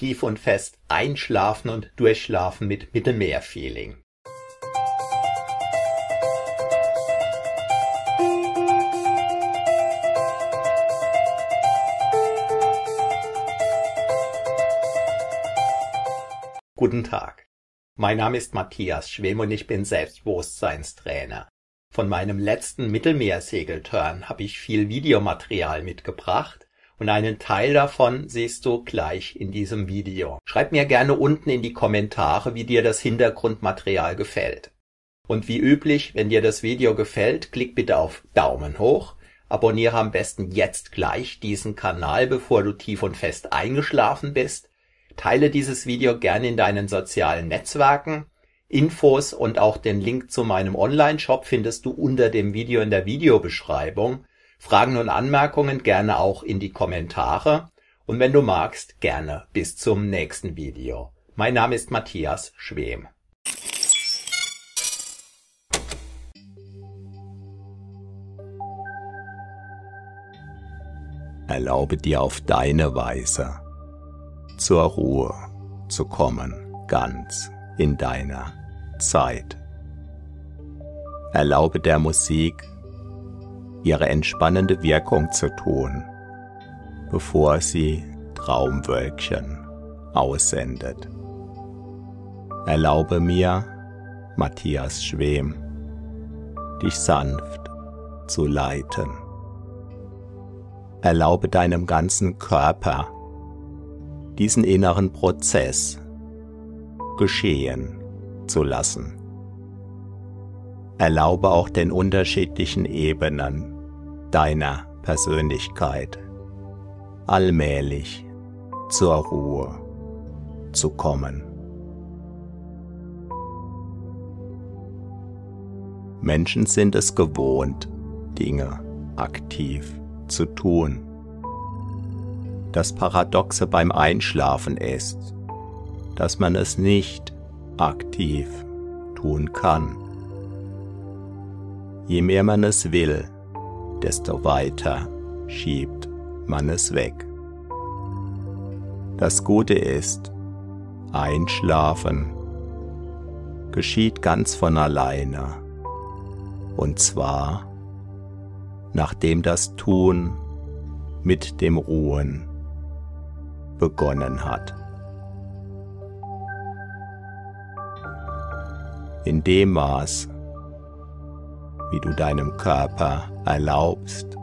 tief und fest einschlafen und durchschlafen mit Mittelmeer-Feeling. Guten Tag. Mein Name ist Matthias Schwem und ich bin Selbstbewusstseinstrainer. Von meinem letzten Mittelmeersegelturn habe ich viel Videomaterial mitgebracht und einen Teil davon siehst du gleich in diesem Video. Schreib mir gerne unten in die Kommentare, wie dir das Hintergrundmaterial gefällt. Und wie üblich, wenn dir das Video gefällt, klick bitte auf Daumen hoch, abonniere am besten jetzt gleich diesen Kanal, bevor du tief und fest eingeschlafen bist Teile dieses Video gerne in deinen sozialen Netzwerken. Infos und auch den Link zu meinem Online-Shop findest du unter dem Video in der Videobeschreibung. Fragen und Anmerkungen gerne auch in die Kommentare. Und wenn du magst, gerne bis zum nächsten Video. Mein Name ist Matthias Schwem. Erlaube dir auf deine Weise zur Ruhe zu kommen, ganz in deiner Zeit. Erlaube der Musik ihre entspannende Wirkung zu tun, bevor sie Traumwölkchen aussendet. Erlaube mir, Matthias Schwem, dich sanft zu leiten. Erlaube deinem ganzen Körper diesen inneren Prozess geschehen zu lassen. Erlaube auch den unterschiedlichen Ebenen deiner Persönlichkeit allmählich zur Ruhe zu kommen. Menschen sind es gewohnt, Dinge aktiv zu tun das Paradoxe beim Einschlafen ist, dass man es nicht aktiv tun kann. Je mehr man es will, desto weiter schiebt man es weg. Das Gute ist, Einschlafen geschieht ganz von alleine, und zwar nachdem das Tun mit dem Ruhen begonnen hat. In dem Maß, wie du deinem Körper erlaubst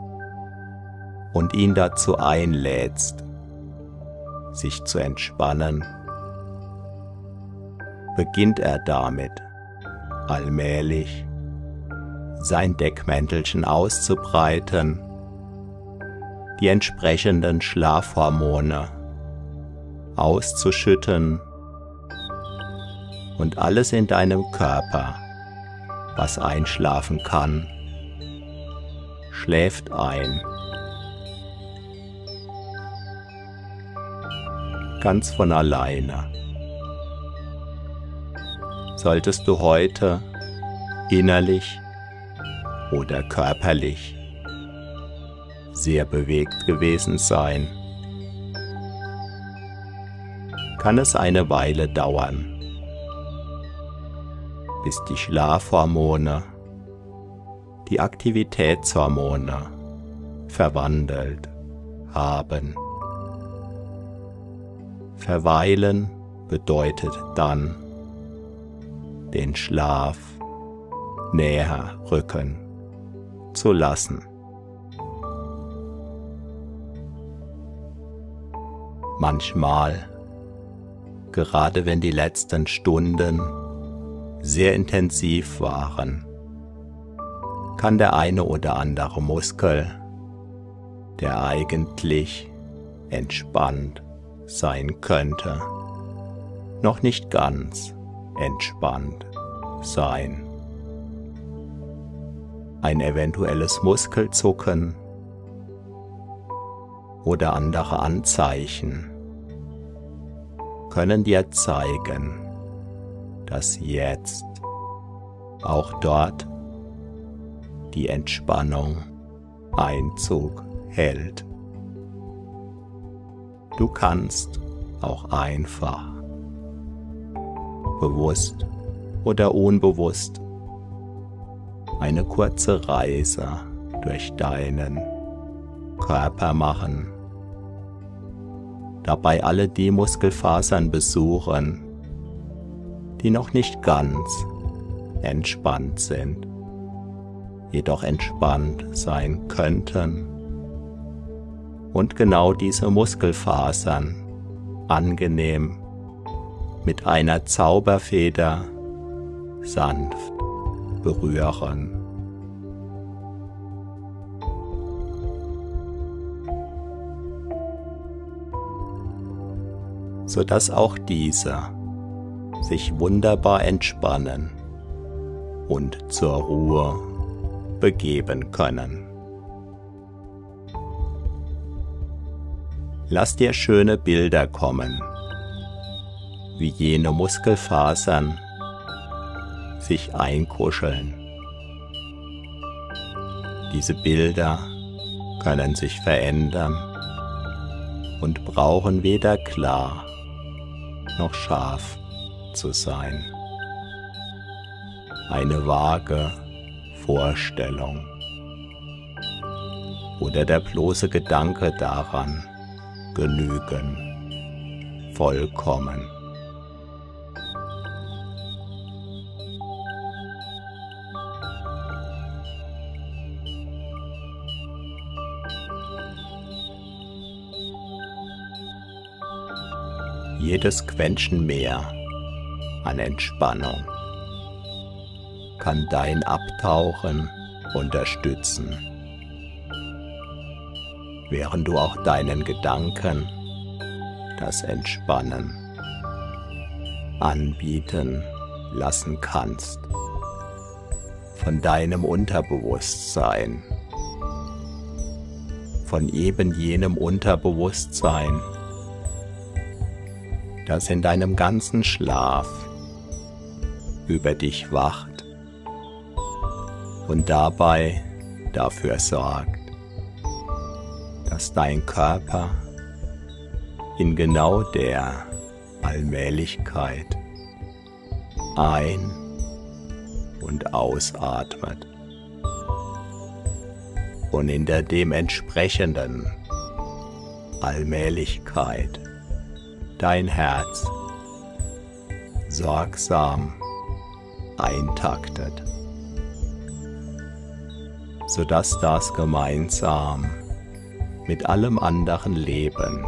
und ihn dazu einlädst, sich zu entspannen, beginnt er damit, allmählich sein Deckmäntelchen auszubreiten, die entsprechenden Schlafhormone auszuschütten und alles in deinem Körper, was einschlafen kann, schläft ein. Ganz von alleine. Solltest du heute innerlich oder körperlich sehr bewegt gewesen sein, kann es eine Weile dauern, bis die Schlafhormone die Aktivitätshormone verwandelt haben. Verweilen bedeutet dann den Schlaf näher rücken zu lassen. Manchmal gerade wenn die letzten Stunden sehr intensiv waren, kann der eine oder andere Muskel, der eigentlich entspannt sein könnte, noch nicht ganz entspannt sein. Ein eventuelles Muskelzucken oder andere Anzeichen können dir zeigen, dass jetzt. Auch dort die Entspannung Einzug hält. Du kannst auch einfach, bewusst oder unbewusst, eine kurze Reise durch deinen Körper machen, dabei alle die Muskelfasern besuchen, die noch nicht ganz entspannt sind, jedoch entspannt sein könnten. Und genau diese Muskelfasern angenehm mit einer Zauberfeder sanft berühren. sodass auch diese sich wunderbar entspannen und zur Ruhe begeben können. Lass dir schöne Bilder kommen, wie jene Muskelfasern sich einkuscheln. Diese Bilder können sich verändern und brauchen weder klar noch scharf zu sein. Eine vage Vorstellung oder der bloße Gedanke daran genügen vollkommen. jedes Quäntchen mehr an Entspannung. Kann dein Abtauchen unterstützen, während du auch deinen Gedanken das Entspannen anbieten lassen kannst. Von deinem Unterbewusstsein, von eben jenem Unterbewusstsein, das in deinem ganzen Schlaf über dich wacht und dabei dafür sorgt, dass dein Körper in genau der Allmählichkeit ein- und ausatmet und in der dementsprechenden Allmählichkeit dein Herz sorgsam eintaktet, sodass das gemeinsam mit allem anderen Leben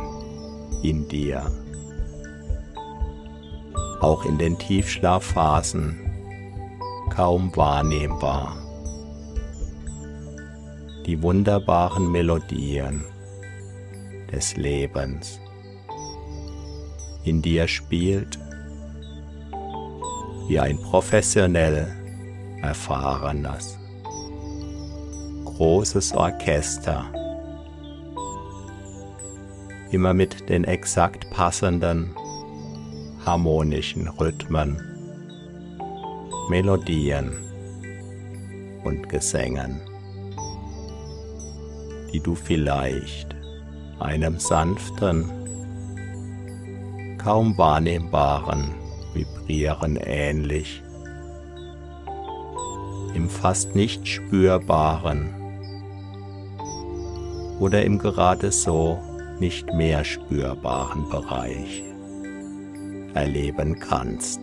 in dir auch in den Tiefschlafphasen kaum wahrnehmbar. Die wunderbaren Melodien des Lebens in dir spielt, wie ein professionell erfahrenes, großes Orchester, immer mit den exakt passenden harmonischen Rhythmen, Melodien und Gesängen, die du vielleicht einem sanften kaum wahrnehmbaren Vibrieren ähnlich, im fast nicht spürbaren oder im gerade so nicht mehr spürbaren Bereich erleben kannst.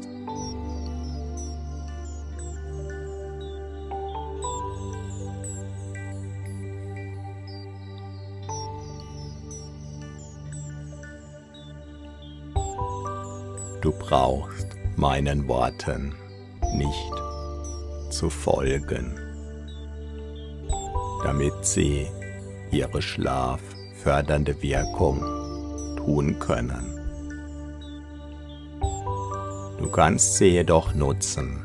Du brauchst meinen Worten nicht zu folgen, damit sie ihre schlaffördernde Wirkung tun können. Du kannst sie jedoch nutzen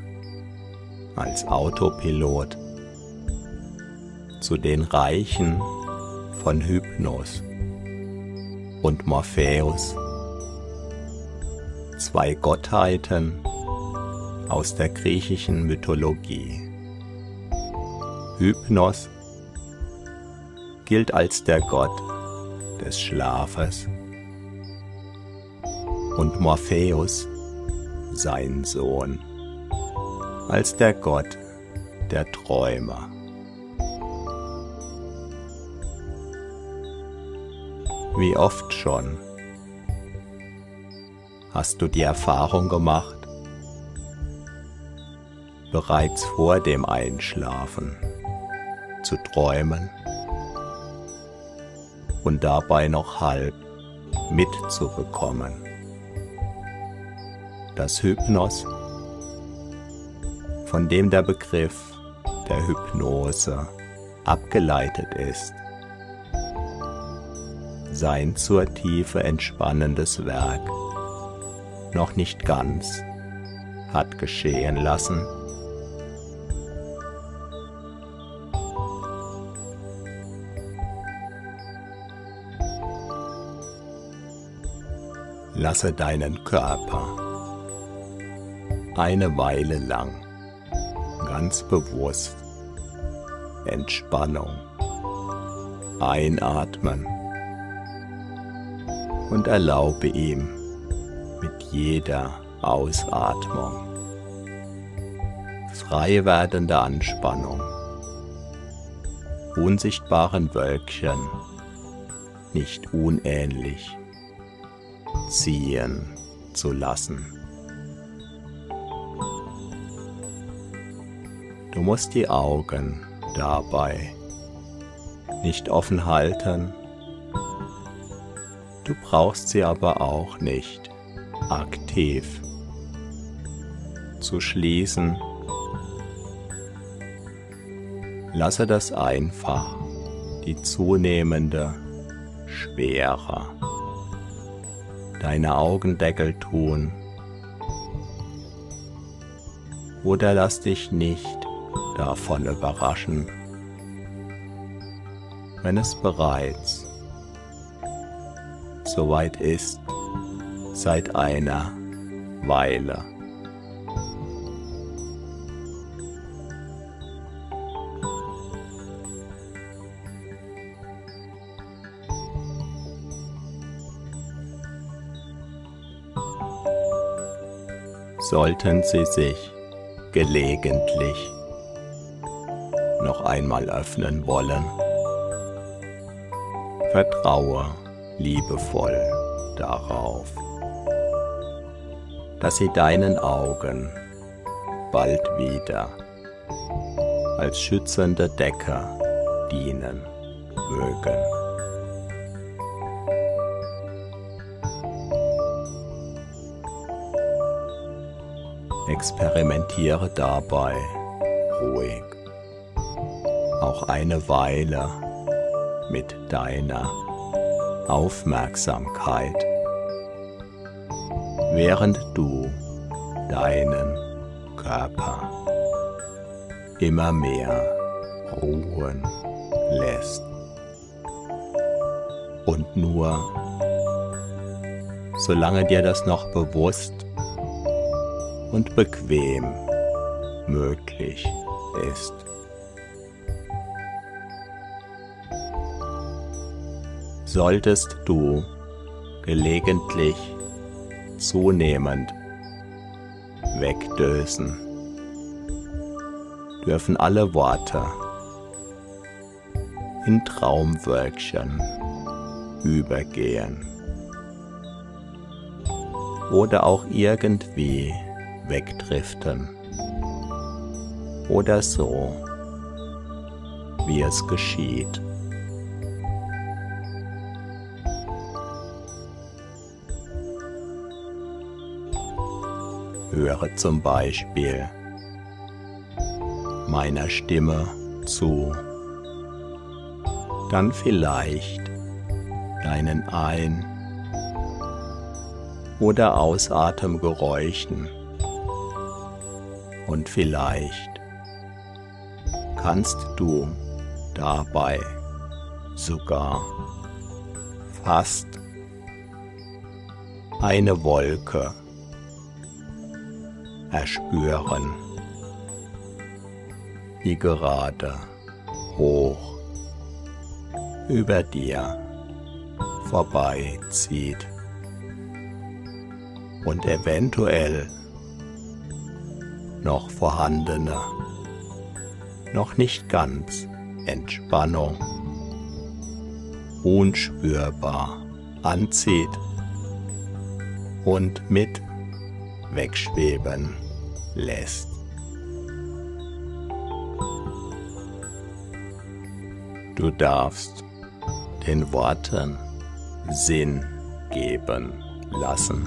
als Autopilot zu den Reichen von Hypnos und Morpheus zwei Gottheiten aus der griechischen Mythologie. Hypnos gilt als der Gott des Schlafes und Morpheus, sein Sohn, als der Gott der Träumer. Wie oft schon hast du die Erfahrung gemacht, bereits vor dem Einschlafen zu träumen und dabei noch halb mitzubekommen. Das Hypnos, von dem der Begriff der Hypnose abgeleitet ist, sein zur Tiefe entspannendes Werk noch nicht ganz hat geschehen lassen, lasse deinen Körper eine Weile lang ganz bewusst Entspannung einatmen und erlaube ihm jeder Ausatmung. Frei werdende Anspannung, unsichtbaren Wölkchen. Nicht unähnlich ziehen zu lassen. Du musst die Augen dabei nicht offen halten, du brauchst sie aber auch nicht aktiv zu schließen. Lasse das einfach die zunehmende Schwere deine Augendeckel tun. Oder lass dich nicht davon überraschen, wenn es bereits soweit ist seit einer Weile. sollten Sie sich gelegentlich noch einmal öffnen wollen. Vertraue liebevoll darauf, dass sie deinen Augen bald wieder als schützende Decke dienen mögen. Experimentiere dabei ruhig auch eine Weile mit deiner Aufmerksamkeit, während du deinen Körper immer mehr ruhen lässt. Und nur solange dir das noch bewusst und bequem möglich ist. Solltest du gelegentlich zunehmend wegdösen, dürfen alle Worte in Traumwölkchen übergehen oder auch irgendwie wegdriften. Oder so, wie es geschieht. Höre zum Beispiel meiner Stimme zu, dann vielleicht deinen Ein- oder Ausatemgeräuschen. Und vielleicht kannst du dabei sogar fast eine Wolke erspüren, die gerade hoch über dir vorbeizieht. und eventuell noch vorhandene, noch nicht ganz Entspannung unspürbar anzieht und mit wegschweben lässt. Du darfst den Worten Sinn geben lassen,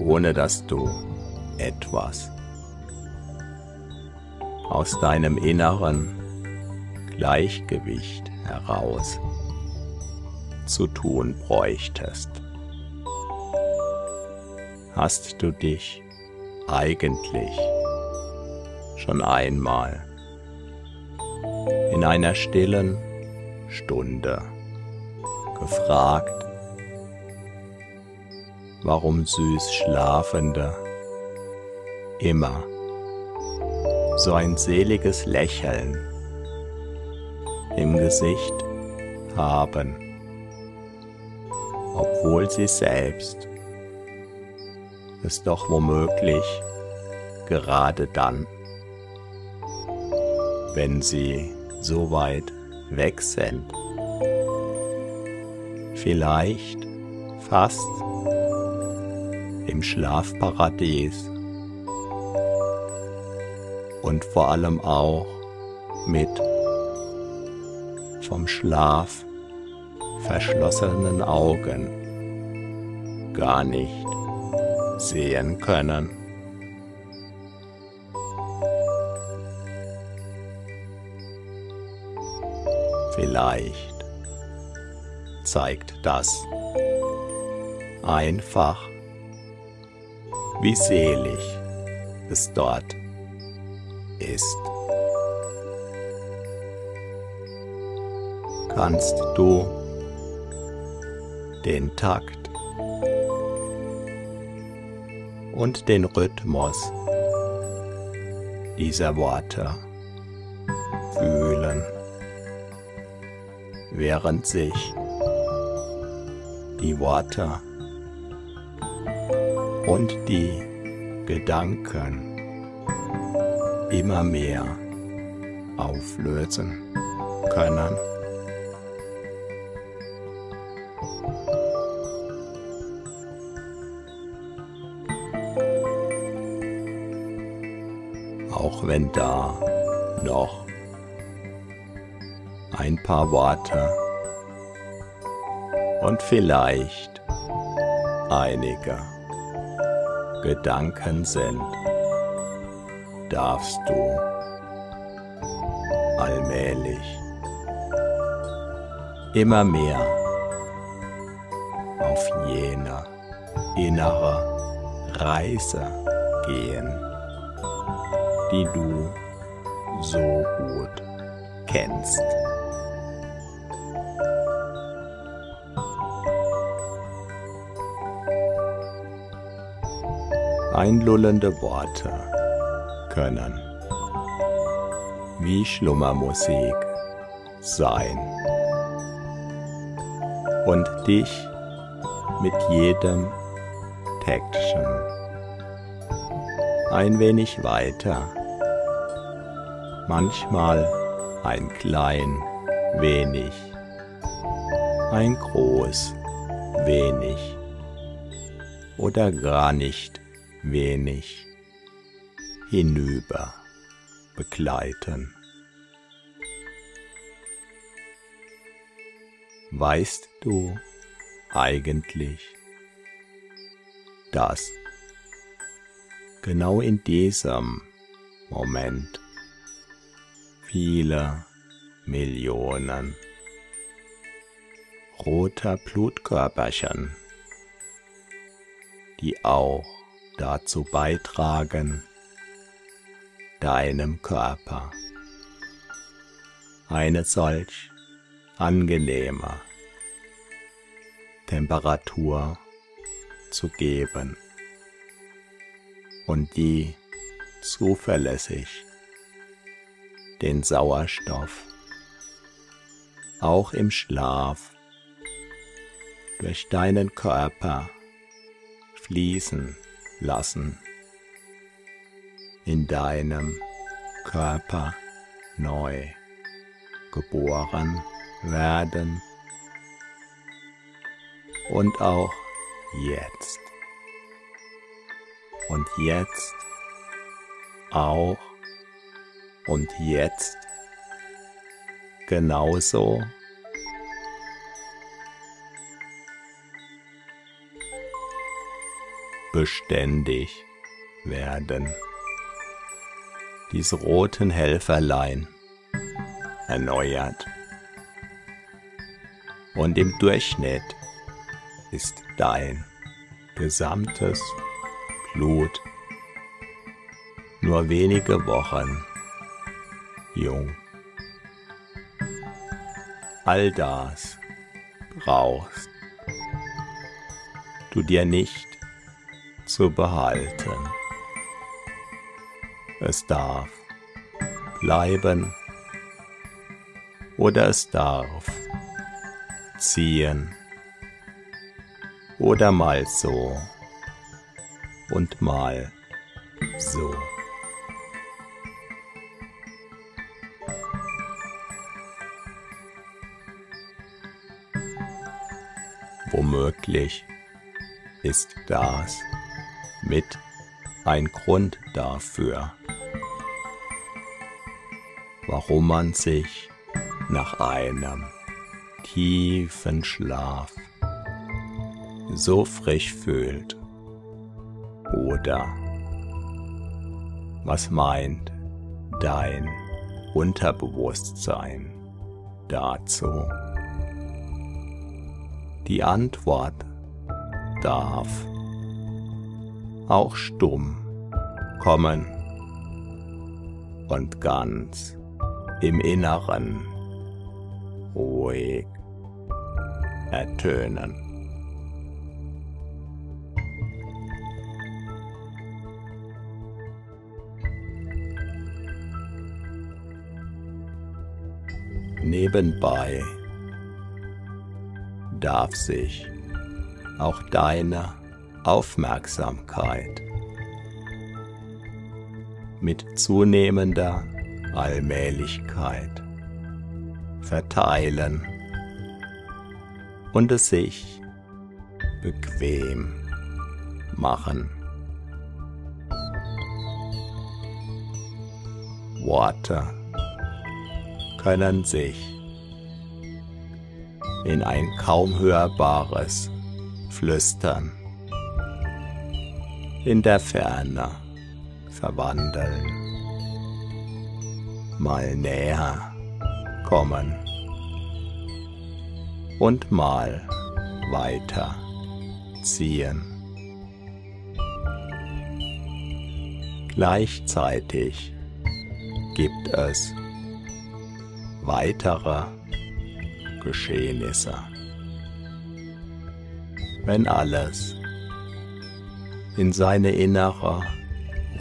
ohne dass du etwas aus deinem inneren Gleichgewicht heraus zu tun bräuchtest. Hast du dich eigentlich schon einmal in einer stillen Stunde gefragt, warum süß Schlafende immer so ein seliges Lächeln im Gesicht haben, obwohl sie selbst es doch womöglich gerade dann, wenn sie so weit weg sind, vielleicht fast im Schlafparadies. Und vor allem auch mit vom Schlaf verschlossenen Augen gar nicht sehen können. Vielleicht zeigt das einfach, wie selig es dort ist. kannst du den Takt und den Rhythmus dieser Worte fühlen, während sich die Worte und die Gedanken immer mehr auflösen können. Wenn da noch ein paar Worte und vielleicht einige Gedanken sind, darfst du allmählich immer mehr auf jene innere Reise gehen die du so gut kennst. Einlullende Worte können wie Schlummermusik sein und dich mit jedem Täktchen ein wenig weiter. Manchmal ein klein wenig, ein groß wenig. Oder gar nicht wenig. Hinüber begleiten. Weißt du eigentlich, dass genau in diesem Moment. Viele Millionen. Roter Blutkörperchen, die auch dazu beitragen, deinem Körper eine solch angenehme Temperatur zu geben und die zuverlässig. Den Sauerstoff. Auch im Schlaf. Durch deinen Körper fließen lassen, in deinem Körper neu geboren werden. Und auch jetzt. Und jetzt auch und jetzt genauso beständig werden. Diese roten Helferlein erneuert. Und im Durchschnitt ist dein gesamtes Blut nur wenige Wochen jung. All das brauchst du dir nicht zu behalten. Es darf bleiben oder es darf ziehen oder mal so und mal so. Womöglich ist das mit ein Grund dafür, warum man sich nach einem tiefen Schlaf so frisch fühlt. Oder was meint dein Unterbewusstsein dazu? Die Antwort darf auch stumm kommen und ganz im Inneren ruhig ertönen. Nebenbei darf sich auch deine Aufmerksamkeit mit zunehmender Allmählichkeit verteilen und es sich bequem machen. Worte können sich. In ein kaum hörbares Flüstern. In der Ferne verwandeln, mal näher kommen. Und mal weiter ziehen. Gleichzeitig gibt es weitere Geschehnisse. Wenn alles in seine innere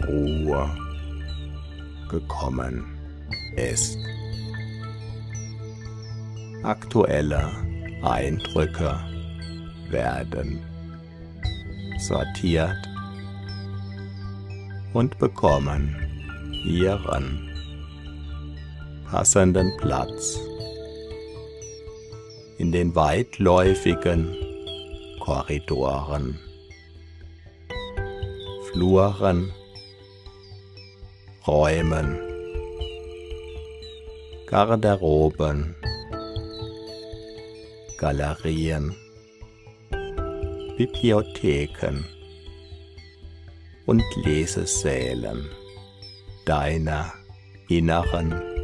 Ruhe gekommen ist. Aktuelle Eindrücke werden sortiert und bekommen ihren passenden Platz. In den weitläufigen Korridoren, Fluren, Räumen, Garderoben, Galerien, Bibliotheken. Und Lesesälen deiner inneren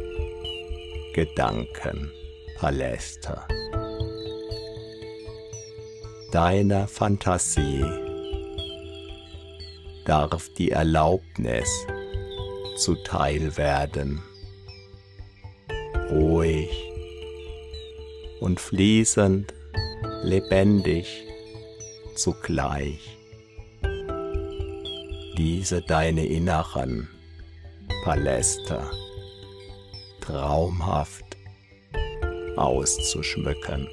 Gedankenpaläste deiner Fantasie darf die Erlaubnis zuteil werden, ruhig und fließend, lebendig zugleich. Diese deine inneren Paläste traumhaft auszuschmücken.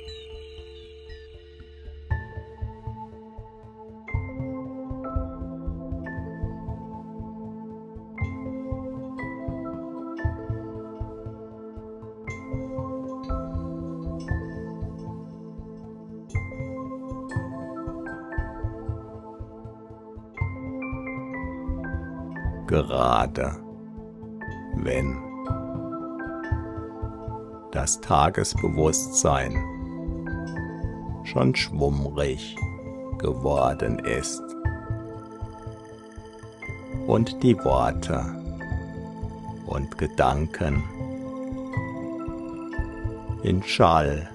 Das Tagesbewusstsein schon schwummrig geworden ist. Und die Worte und Gedanken in Schall,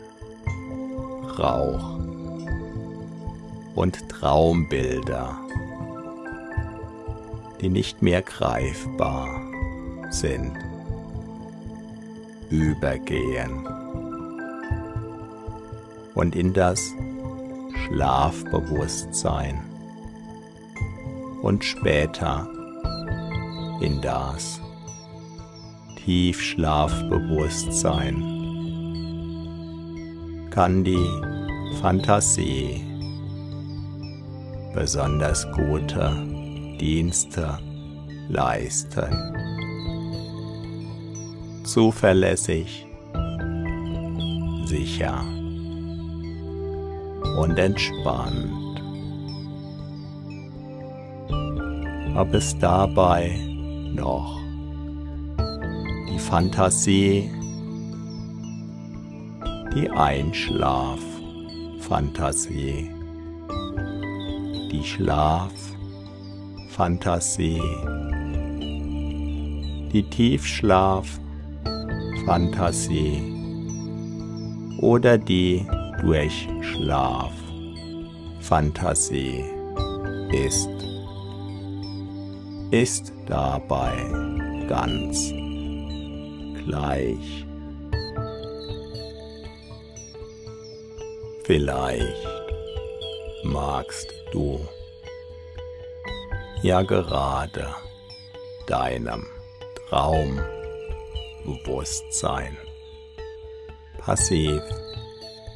Rauch und Traumbilder, die nicht mehr greifbar sind, übergehen. Und in das Schlafbewusstsein. Und später in das Tiefschlafbewusstsein. Kann die Fantasie besonders gute Dienste leisten. Zuverlässig, sicher und entspannt. Ob es dabei noch die Fantasie, die Einschlaffantasie, die Schlaffantasie, die Tiefschlaffantasie oder die Durchschlaffantasie ist, ist dabei ganz gleich. Vielleicht magst du ja gerade deinem Traumbewusstsein passiv.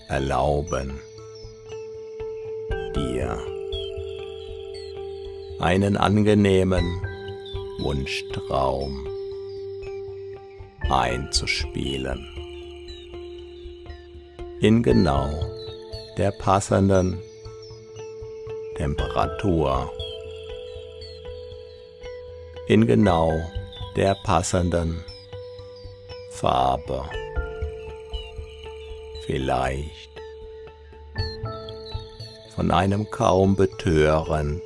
Erlauben, dir. Einen angenehmen Wunschtraum einzuspielen. In genau der passenden Temperatur, in genau der passenden Farbe, vielleicht von einem kaum betörend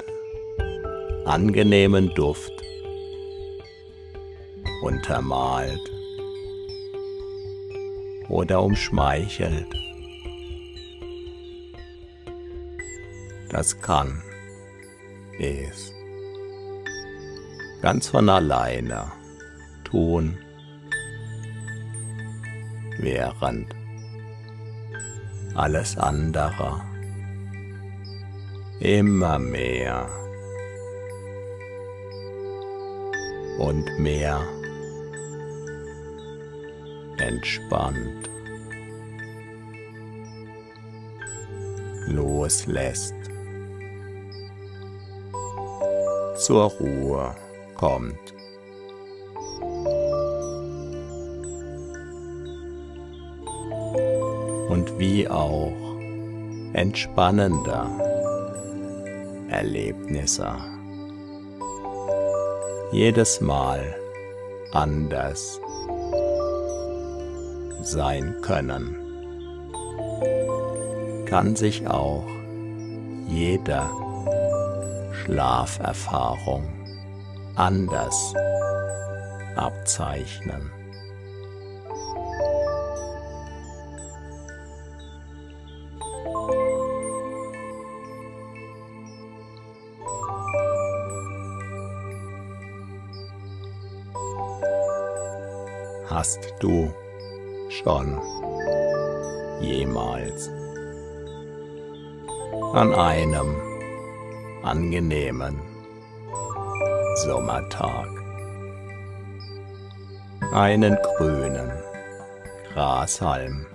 angenehmen Duft untermalt oder umschmeichelt. Das kann, ist ganz von alleine tun, während alles andere. Immer mehr. Und mehr. Entspannt. Loslässt, zur Ruhe kommt. Und wie auch entspannender Erlebnisse jedes Mal anders sein können, kann sich auch jede Schlaferfahrung anders abzeichnen. An einem angenehmen Sommertag einen grünen Grashalm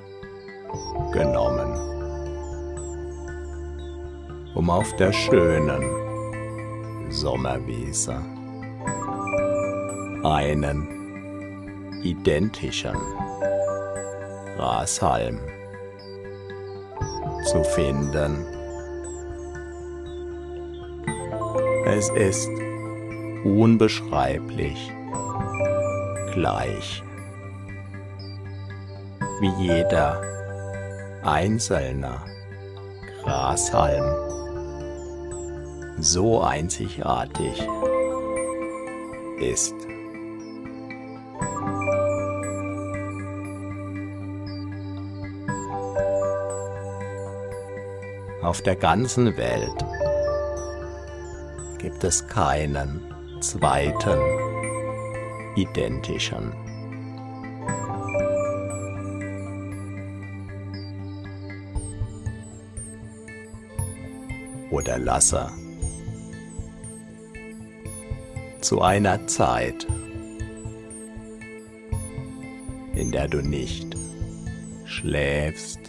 genommen, um auf der schönen Sommerwiese einen identischen Grashalm zu finden. Es ist unbeschreiblich gleich wie jeder einzelne Grashalm so einzigartig ist. Auf der ganzen Welt gibt es keinen zweiten identischen. Oder lasse zu einer Zeit, in der du nicht schläfst,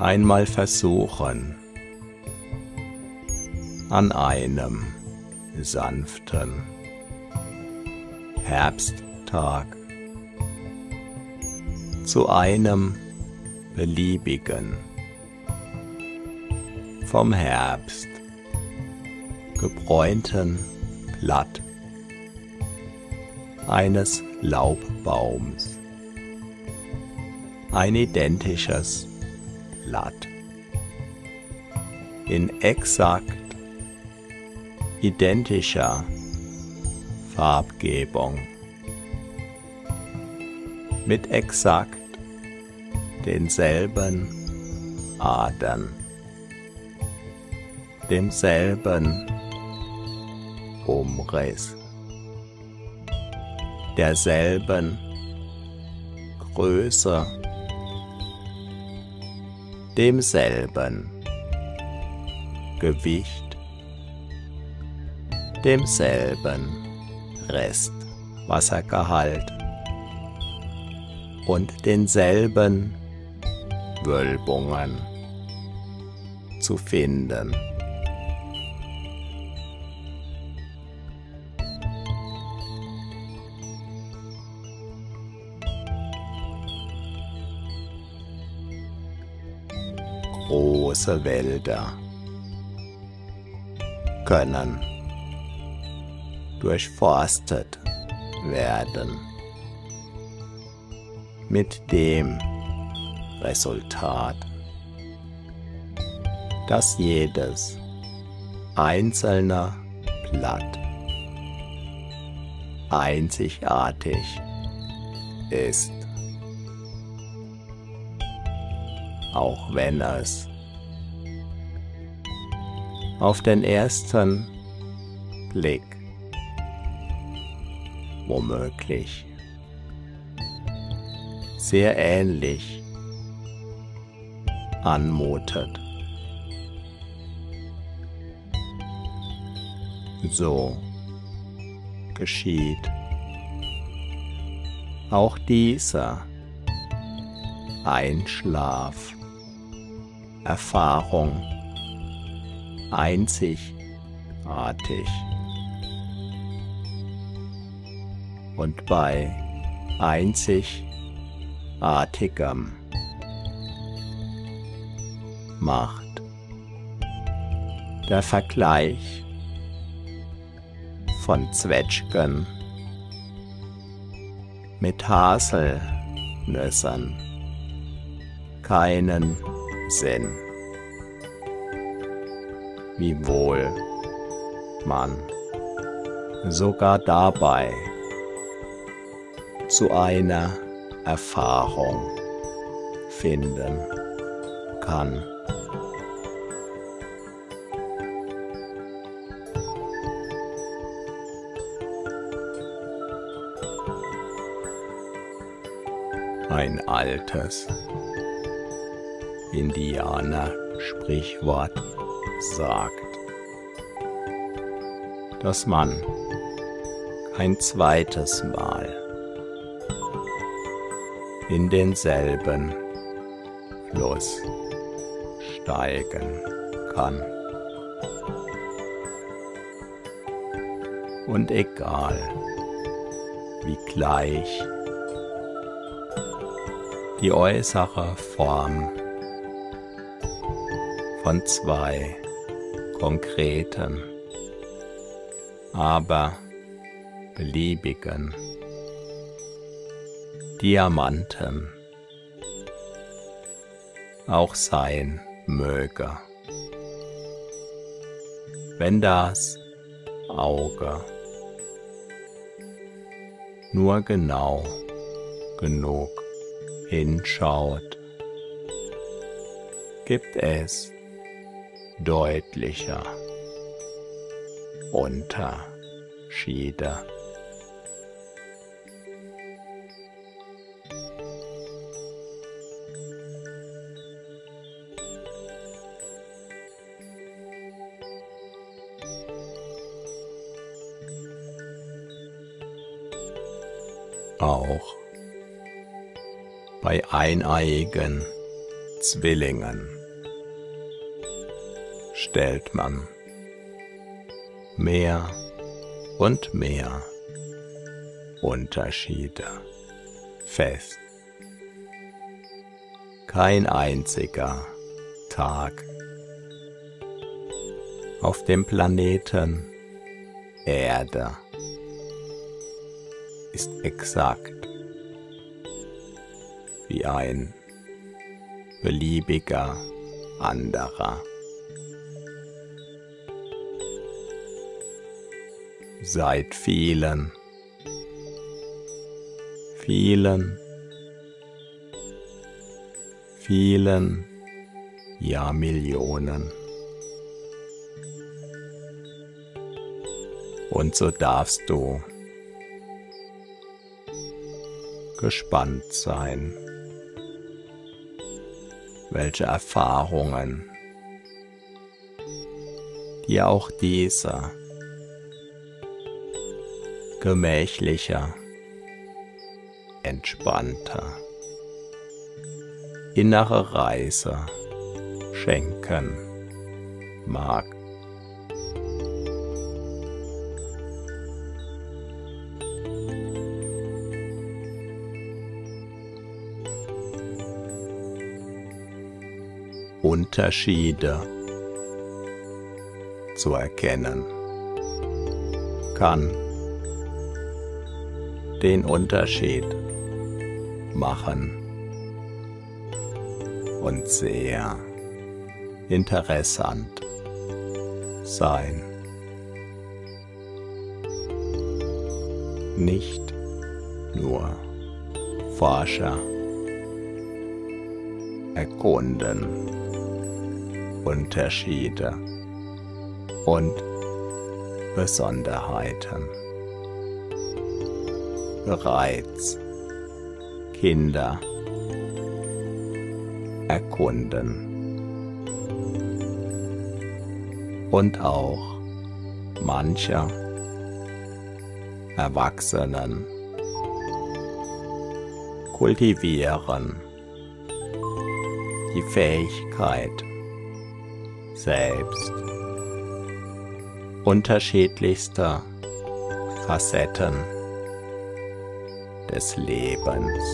einmal versuchen, an einem sanften Herbsttag zu einem beliebigen vom Herbst gebräunten Blatt eines Laubbaums. Ein identisches Blatt. In exakt identischer Farbgebung. Mit exakt denselben Adern, demselben Umriss, derselben Größe. Demselben Gewicht, demselben Restwassergehalt und denselben Wölbungen zu finden. große Wälder können durchforstet werden. Mit dem Resultat, dass jedes einzelne Blatt einzigartig ist. auch wenn es auf den ersten Blick womöglich. Sehr ähnlich anmutet. So. Geschieht. Auch dieser Einschlaf. Erfahrung. Einzigartig. Und bei einzigartigem macht der Vergleich von Zwetschgen mit Haselnüssern keinen Sinn. Wiewohl man sogar dabei zu einer Erfahrung finden kann. Ein altes Indianer-Sprichwort sagt, dass man ein zweites Mal in denselben Fluss steigen kann. Und egal, wie gleich die äußere Form von zwei konkreten aber beliebigen Diamanten auch sein möge, wenn das Auge nur genau genug hinschaut, gibt es deutlicher Unterschiede. Auch bei eineiigen Zwillingen stellt man mehr und mehr Unterschiede fest. Kein einziger Tag auf dem Planeten Erde ist exakt wie ein beliebiger anderer. Seit vielen, vielen, vielen Jahrmillionen. Und so darfst du gespannt sein, welche Erfahrungen dir auch dieser gemächlicher, entspannter innere Reise schenken mag. Unterschiede zu erkennen kann den Unterschied machen und sehr interessant sein. Nicht nur Forscher erkunden Unterschiede und Besonderheiten. Bereits Kinder. Erkunden. Und auch mancher Erwachsenen. Kultivieren die Fähigkeit, selbst unterschiedlichster Facetten des Lebens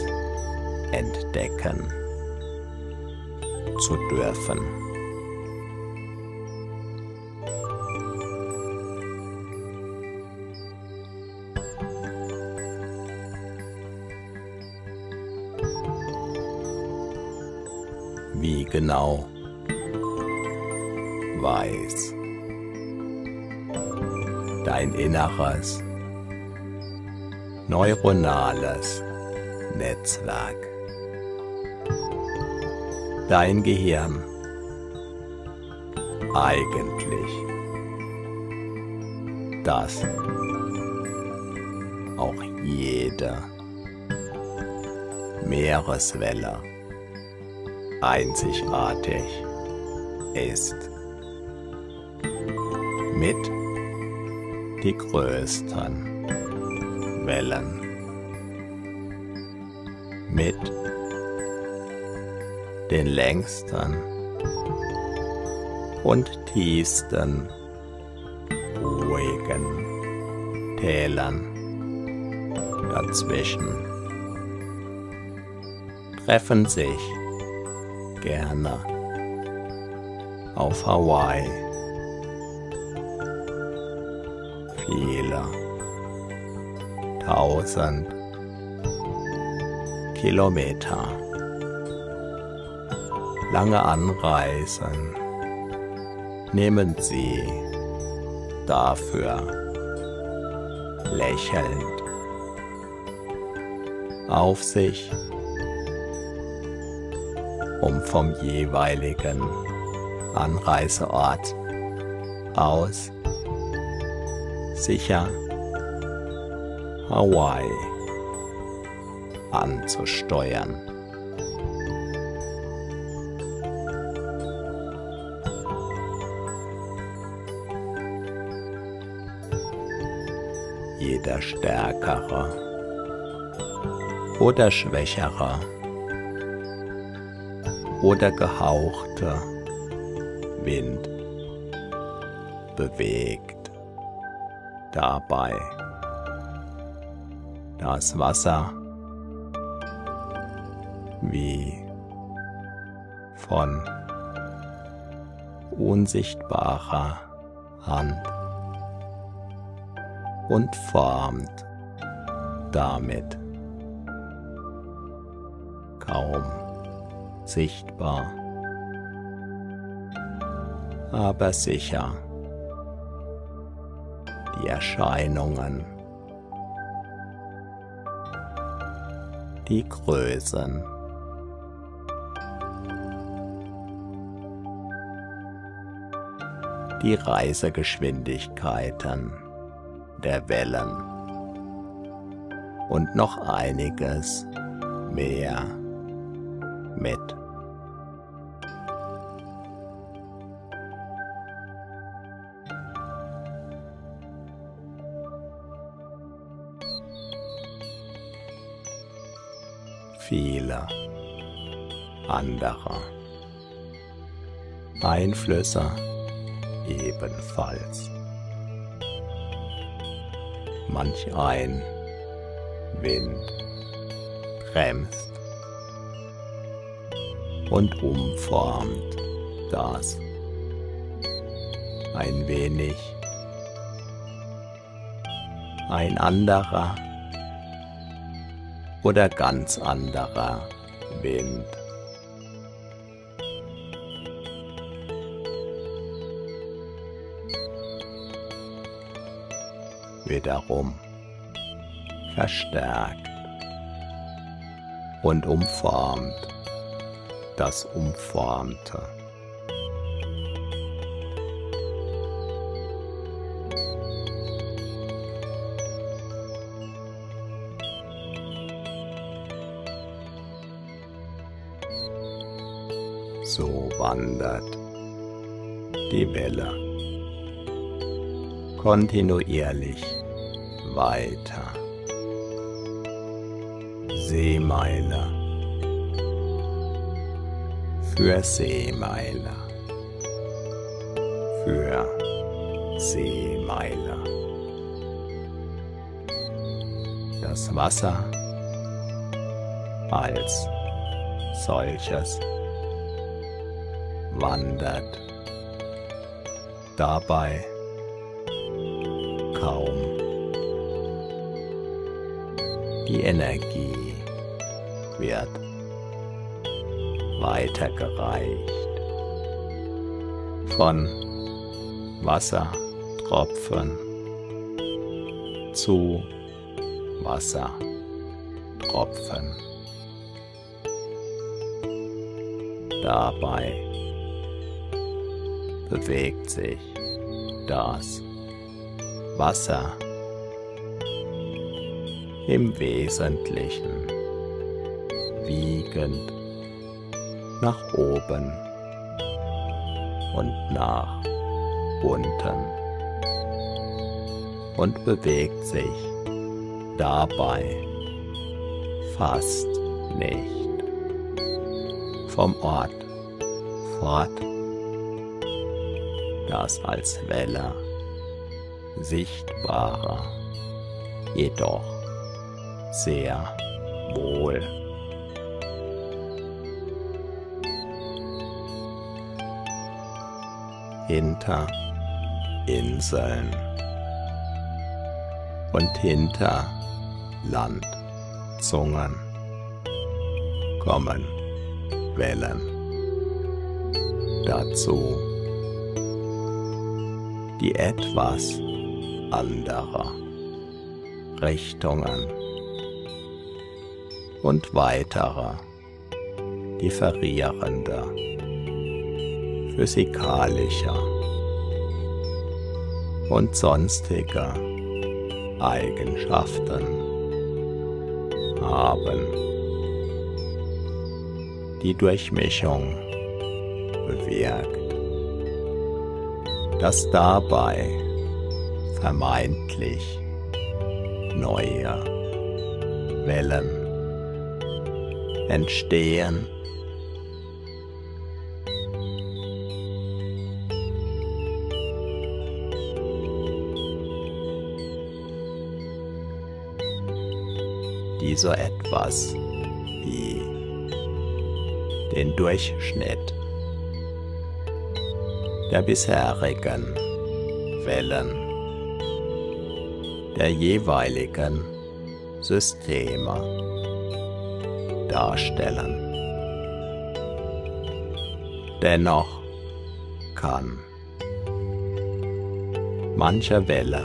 entdecken zu dürfen. Wie genau weiß dein Inneres neuronales Netzwerk. Dein Gehirn eigentlich das auch jede Meereswelle einzigartig ist. Mit die größten Wellen. Mit den längsten und tiefsten ruhigen Tälern dazwischen. Treffen sich gerne auf Hawaii viele tausend Kilometer. Lange Anreisen. Nehmen Sie dafür lächelnd auf sich, um vom jeweiligen Anreiseort aus sicher Hawaii anzusteuern. Jeder stärkere oder schwächere oder gehauchte Wind bewegt dabei. Das Wasser wie von unsichtbarer Hand und formt damit kaum sichtbar, aber sicher die Erscheinungen, die Größen. Die Reisegeschwindigkeiten der Wellen und noch einiges mehr mit. Viele andere Einflüsse ebenfalls. Manch ein. Wind bremst. Und umformt das. Ein wenig. Ein anderer oder ganz anderer Wind. Wiederum verstärkt und umformt das Umformte. Wandert die Welle kontinuierlich weiter. Seemeile für Seemeiler, für Seemeiler. Das Wasser als solches wandert dabei kaum die Energie wird weitergereicht von Wassertropfen zu Wassertropfen. Dabei bewegt sich das Wasser im Wesentlichen wiegend nach oben und nach unten und bewegt sich dabei fast nicht vom Ort fort, das als Welle sichtbarer, jedoch sehr wohl. Hinter Inseln und hinter Landzungen kommen Wellen dazu, die etwas anderer Richtungen und weiterer differierender physikalischer und sonstiger Eigenschaften haben. Die Durchmischung bewirkt, dass dabei vermeintlich neue Wellen entstehen. Die so etwas wie den Durchschnitt der bisherigen Wellen der jeweiligen Systeme darstellen. Dennoch kann manche Welle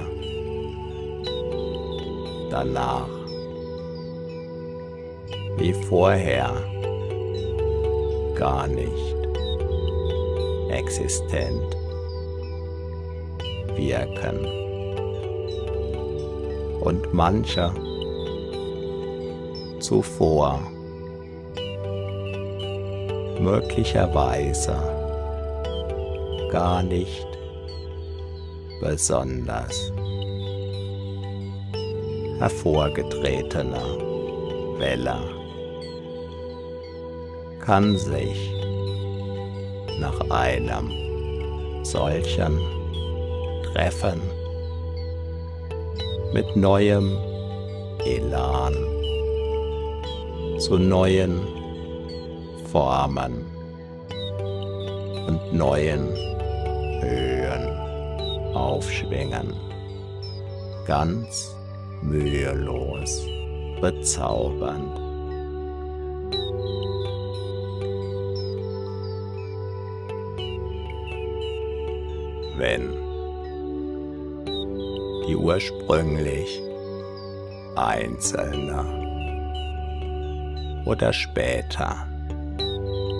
danach wie vorher gar nicht existent wirken. Und mancher zuvor möglicherweise gar nicht besonders hervorgetretener Welle kann sich nach einem solchen Treffen mit neuem Elan zu neuen Formen und neuen Höhen aufschwingen, ganz mühelos bezaubernd. Wenn. Die ursprünglich einzelne. Oder später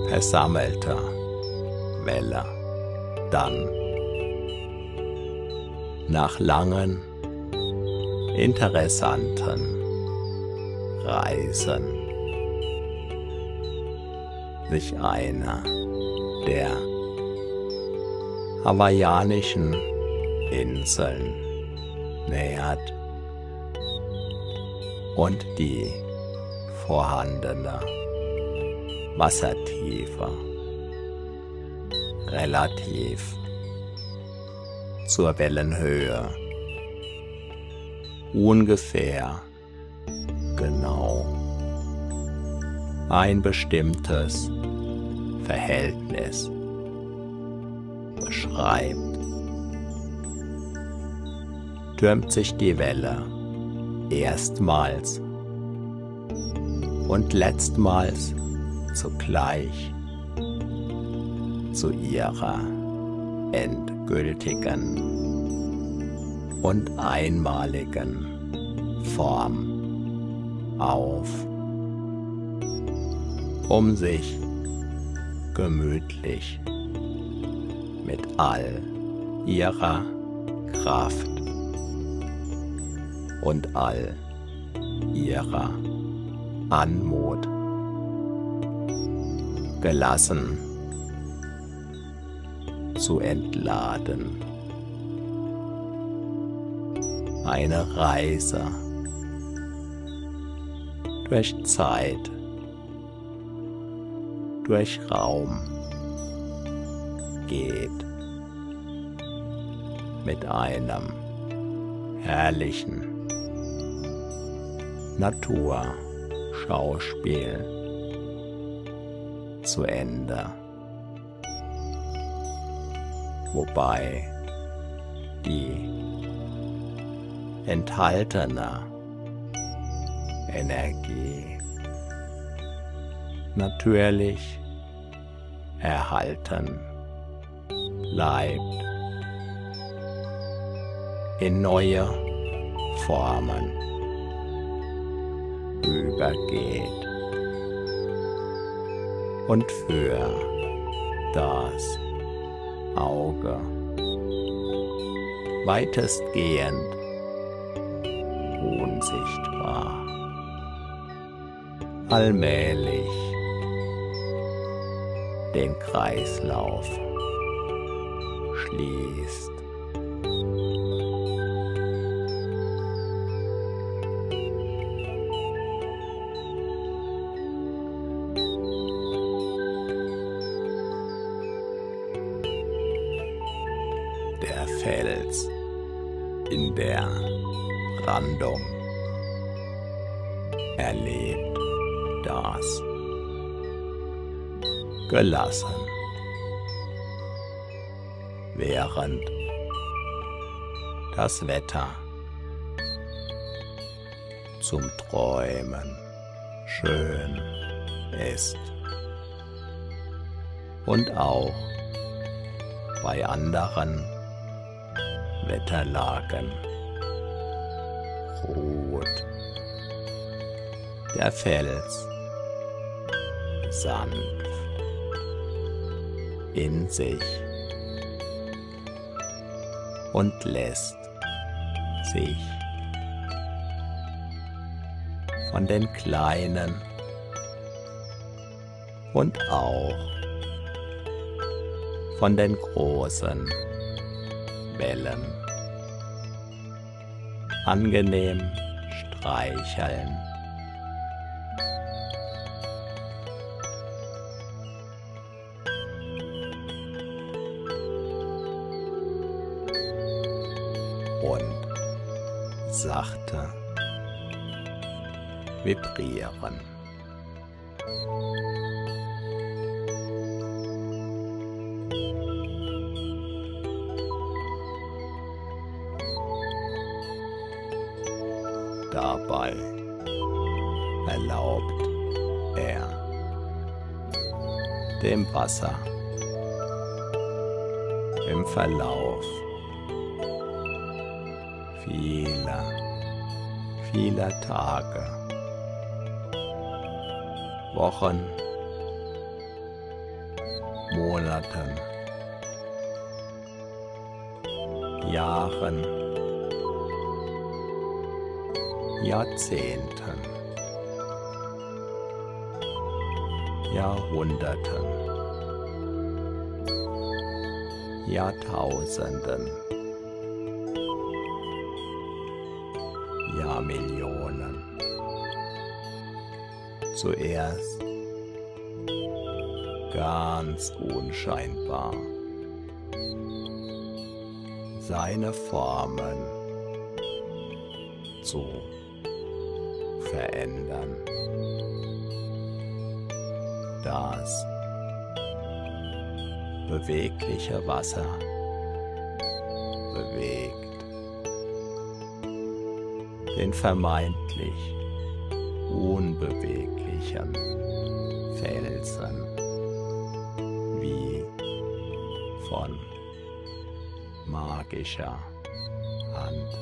versammelte Welle. Dann nach langen, interessanten Reisen sich einer der hawaiianischen Inseln nähert und die vorhandene Wassertiefe relativ zur Wellenhöhe ungefähr genau ein bestimmtes Verhältnis beschreibt, türmt sich die Welle. Erstmals. Und letztmals zugleich zu ihrer endgültigen und einmaligen Form auf, um sich gemütlich mit all ihrer Kraft und all ihrer Anmut. Gelassen. Zu entladen. Eine Reise. Durch Zeit, durch Raum. Geht mit einem herrlichen Naturschauspiel zu Ende, wobei die enthaltener Energie natürlich erhalten bleibt, in neue Formen übergeht und für das Auge weitestgehend unsichtbar. Allmählich den Kreislauf schließt. Gelassen, während das Wetter zum Träumen schön ist und auch bei anderen Wetterlagen ruht. Der Fels sanft in sich und lässt sich von den kleinen und auch von den großen Wellen angenehm streicheln. Sachte vibrieren. Dabei erlaubt er dem Wasser im Verlauf vieler, vieler Tage, Wochen, Monaten, Jahren, Jahrzehnten, Jahrhunderten, Jahrtausenden Zuerst ganz unscheinbar seine Formen zu verändern. Das bewegliche Wasser bewegt den vermeintlich unbeweglichen Felsen wie von magischer Hand.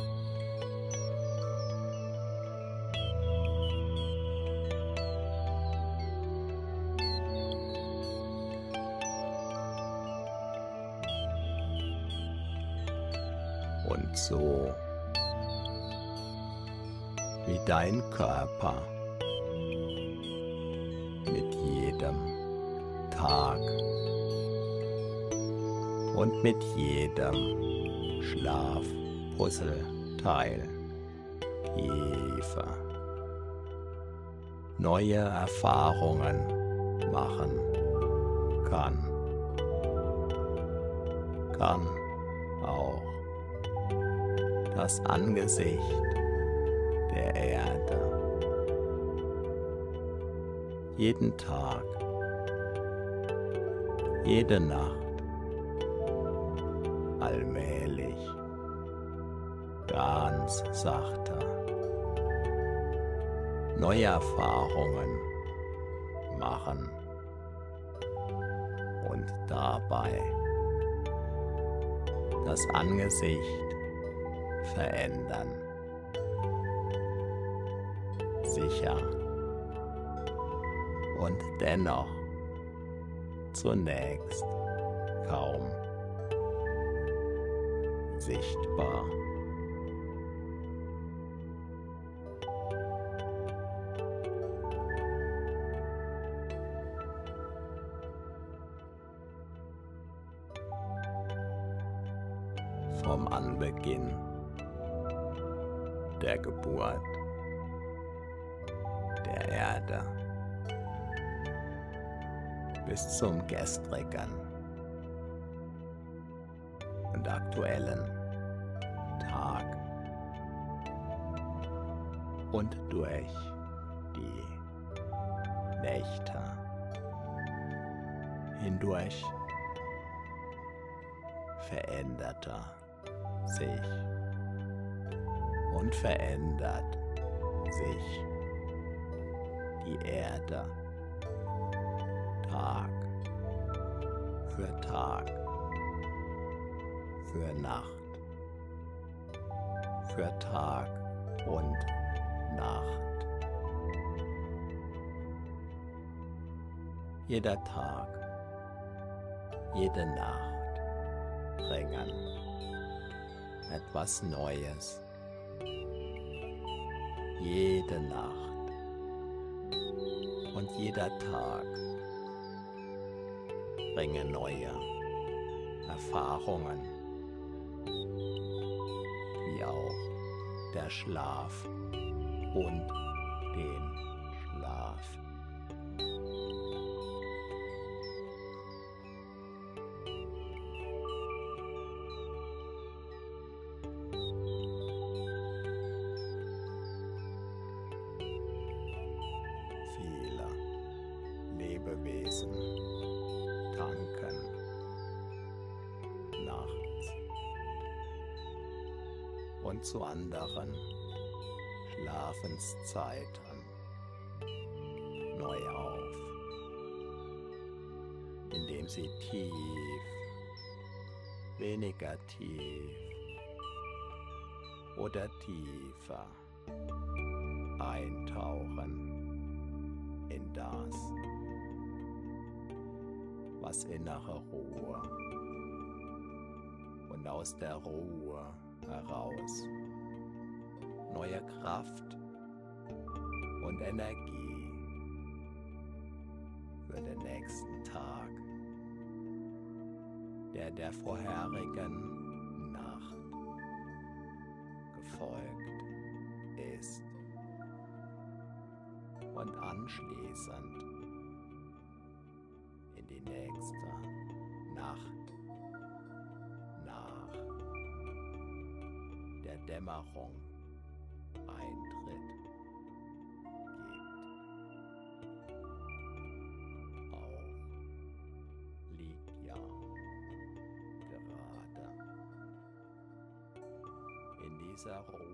Und so wie dein Körper Tag. Und mit jedem Schlafpuzzleteil. Tiefer neue Erfahrungen machen kann, kann auch das Angesicht der Erde. Jeden Tag, jede Nacht allmählich ganz sachte. Neue Erfahrungen machen und dabei das Angesicht verändern. Sicher und dennoch zunächst kaum sichtbar. Gestrigen und aktuellen Tag. Und durch die Nächte hindurch veränderte sich und verändert sich die Erde. Tag für Tag für Nacht, für Tag und Nacht. Jeder Tag, jede Nacht bringen etwas Neues. Jede Nacht und jeder Tag bringen neue Erfahrungen. Wie auch der Schlaf und tief, weniger tief oder tiefer eintauchen in das, was innere Ruhe und aus der Ruhe heraus neue Kraft und Energie für den nächsten Tag, der der vorherigen Nacht gefolgt ist. Und anschließend in die nächste Nacht nach der Dämmerung Eintritt in dieser Ruhe